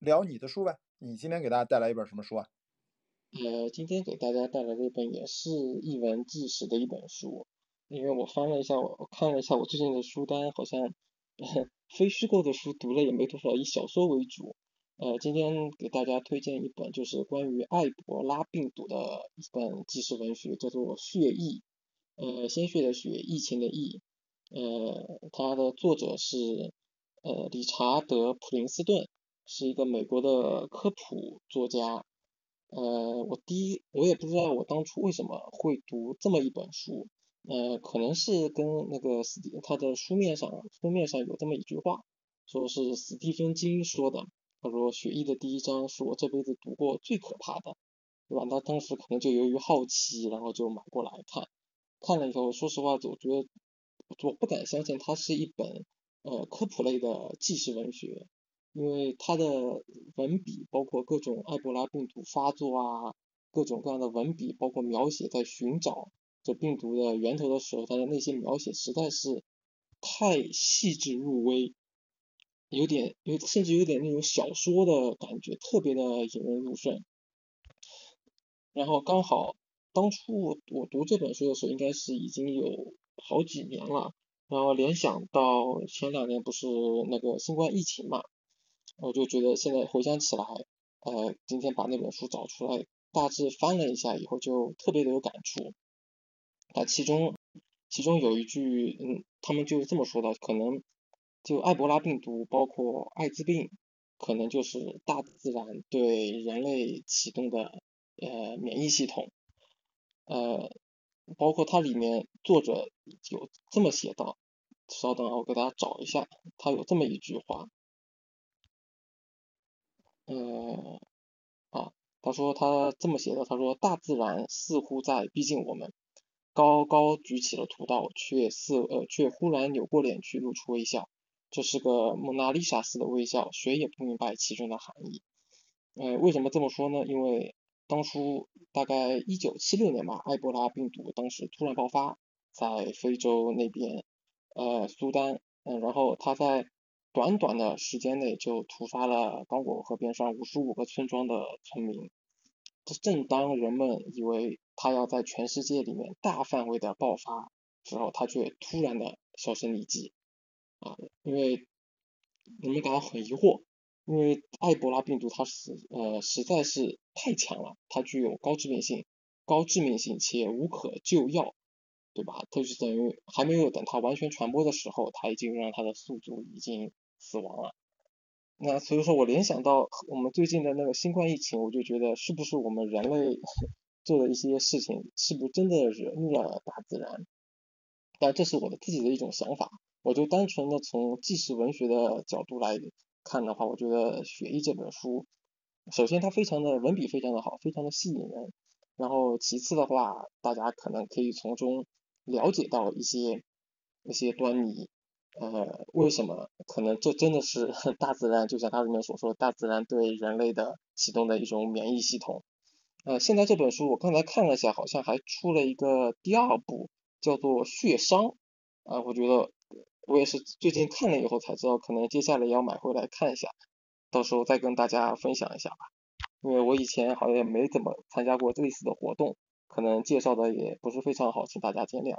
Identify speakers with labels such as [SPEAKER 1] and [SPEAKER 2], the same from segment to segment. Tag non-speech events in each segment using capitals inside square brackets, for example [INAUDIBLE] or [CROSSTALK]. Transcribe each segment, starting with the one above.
[SPEAKER 1] 聊你的书呗。你今天给大家带来一本什么书啊？
[SPEAKER 2] 呃，今天给大家带来的一本也是译文纪实的一本书，因为我翻了一下，我看了一下我最近的书单，好像非虚构的书读了也没多少，以小说为主。呃，今天给大家推荐一本就是关于埃博拉病毒的一本纪实文学，叫做《血疫》，呃，鲜血的血，疫情的疫。呃，它的作者是呃理查德普林斯顿，是一个美国的科普作家。呃，我第一，我也不知道我当初为什么会读这么一本书，呃，可能是跟那个史蒂，他的书面上封面上有这么一句话，说是史蒂芬金说的，他说《血液》的第一章是我这辈子读过最可怕的，对吧？他当时可能就由于好奇，然后就买过来看，看了以后，说实话，我觉得我不敢相信它是一本呃科普类的纪实文学。因为他的文笔，包括各种埃博拉病毒发作啊，各种各样的文笔，包括描写在寻找这病毒的源头的时候，他的那些描写实在是太细致入微，有点有甚至有点那种小说的感觉，特别的引人入胜。然后刚好当初我我读这本书的时候，应该是已经有好几年了，然后联想到前两年不是那个新冠疫情嘛。我就觉得现在回想起来，呃，今天把那本书找出来，大致翻了一下以后，就特别的有感触。那其中，其中有一句，嗯，他们就是这么说的，可能就埃博拉病毒，包括艾滋病，可能就是大自然对人类启动的呃免疫系统，呃，包括它里面作者有这么写到，稍等啊，我给大家找一下，他有这么一句话。呃，啊，他说他这么写的，他说大自然似乎在逼近我们，高高举起了屠刀，却似呃却忽然扭过脸去露出微笑，这是个蒙娜丽莎似的微笑，谁也不明白其中的含义。呃，为什么这么说呢？因为当初大概一九七六年吧，埃博拉病毒当时突然爆发在非洲那边，呃，苏丹，嗯，然后他在。短短的时间内就屠杀了刚果河边上五十五个村庄的村民。这正当人们以为他要在全世界里面大范围的爆发之后，他却突然的销声匿迹。啊，因为人们感到很疑惑，因为埃博拉病毒它是呃实在是太强了，它具有高致命性、高致命性且无可救药。对吧？它就等于还没有等它完全传播的时候，它已经让它的宿主已经死亡了。那所以说我联想到我们最近的那个新冠疫情，我就觉得是不是我们人类 [LAUGHS] 做的一些事情，是不是真的惹怒了大自然？但这是我的自己的一种想法。我就单纯的从纪实文学的角度来看的话，我觉得《血液》这本书，首先它非常的文笔非常的好，非常的吸引人。然后其次的话，大家可能可以从中。了解到一些一些端倪，呃，为什么可能这真的是 [LAUGHS] 大自然，就像它里面所说，大自然对人类的启动的一种免疫系统。呃，现在这本书我刚才看了一下，好像还出了一个第二部，叫做《血伤》。啊，我觉得我也是最近看了以后才知道，可能接下来要买回来看一下，到时候再跟大家分享一下吧。因为我以前好像也没怎么参加过类似的活动。可能介绍的也不是非常好，请大家见谅。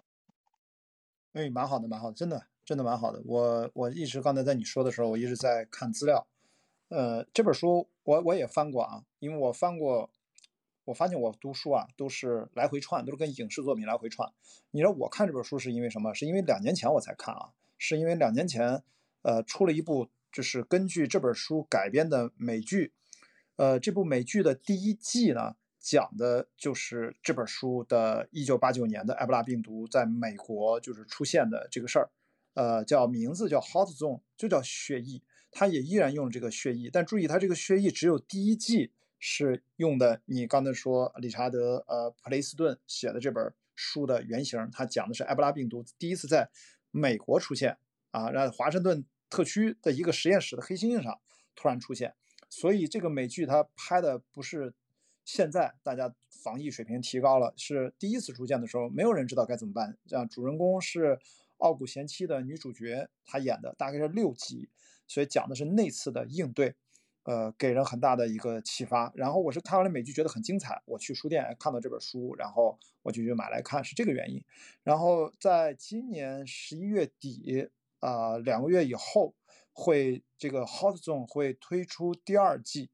[SPEAKER 1] 哎，蛮好的，蛮好的，真的，真的蛮好的。我我一直刚才在你说的时候，我一直在看资料。呃，这本书我我也翻过啊，因为我翻过，我发现我读书啊都是来回串，都是跟影视作品来回串。你知道我看这本书是因为什么？是因为两年前我才看啊，是因为两年前呃出了一部就是根据这本书改编的美剧，呃，这部美剧的第一季呢。讲的就是这本书的1989年的埃博拉病毒在美国就是出现的这个事儿，呃，叫名字叫 Hot Zone，就叫血疫，它也依然用这个血疫，但注意它这个血疫只有第一季是用的。你刚才说理查德呃普雷斯顿写的这本书的原型，他讲的是埃博拉病毒第一次在美国出现啊，让华盛顿特区的一个实验室的黑猩猩上突然出现，所以这个美剧它拍的不是。现在大家防疫水平提高了，是第一次出现的时候，没有人知道该怎么办。这样，主人公是傲骨贤妻的女主角，她演的大概是六集，所以讲的是那次的应对。呃，给人很大的一个启发。然后我是看完了美剧，觉得很精彩，我去书店看到这本书，然后我就去买来看，是这个原因。然后在今年十一月底，啊，两个月以后，会这个 Hot Zone 会推出第二季，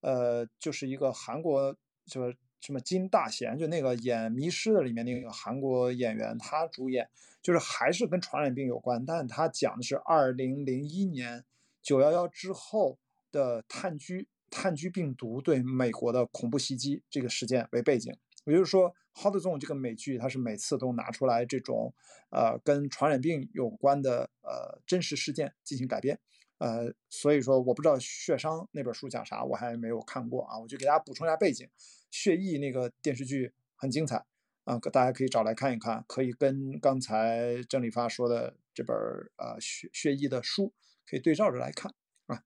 [SPEAKER 1] 呃，就是一个韩国什么什么金大贤，就那个演《迷失》的里面那个韩国演员，他主演，就是还是跟传染病有关，但他讲的是二零零一年九幺幺之后。的炭疽炭疽病毒对美国的恐怖袭击这个事件为背景，也就是说，《Hot Zone》这个美剧它是每次都拿出来这种呃跟传染病有关的呃真实事件进行改编，呃，所以说我不知道《血商》那本书讲啥，我还没有看过啊，我就给大家补充一下背景，《血疫》那个电视剧很精彩啊，大家可以找来看一看，可以跟刚才郑立发说的这本呃《血血疫》的书可以对照着来看啊。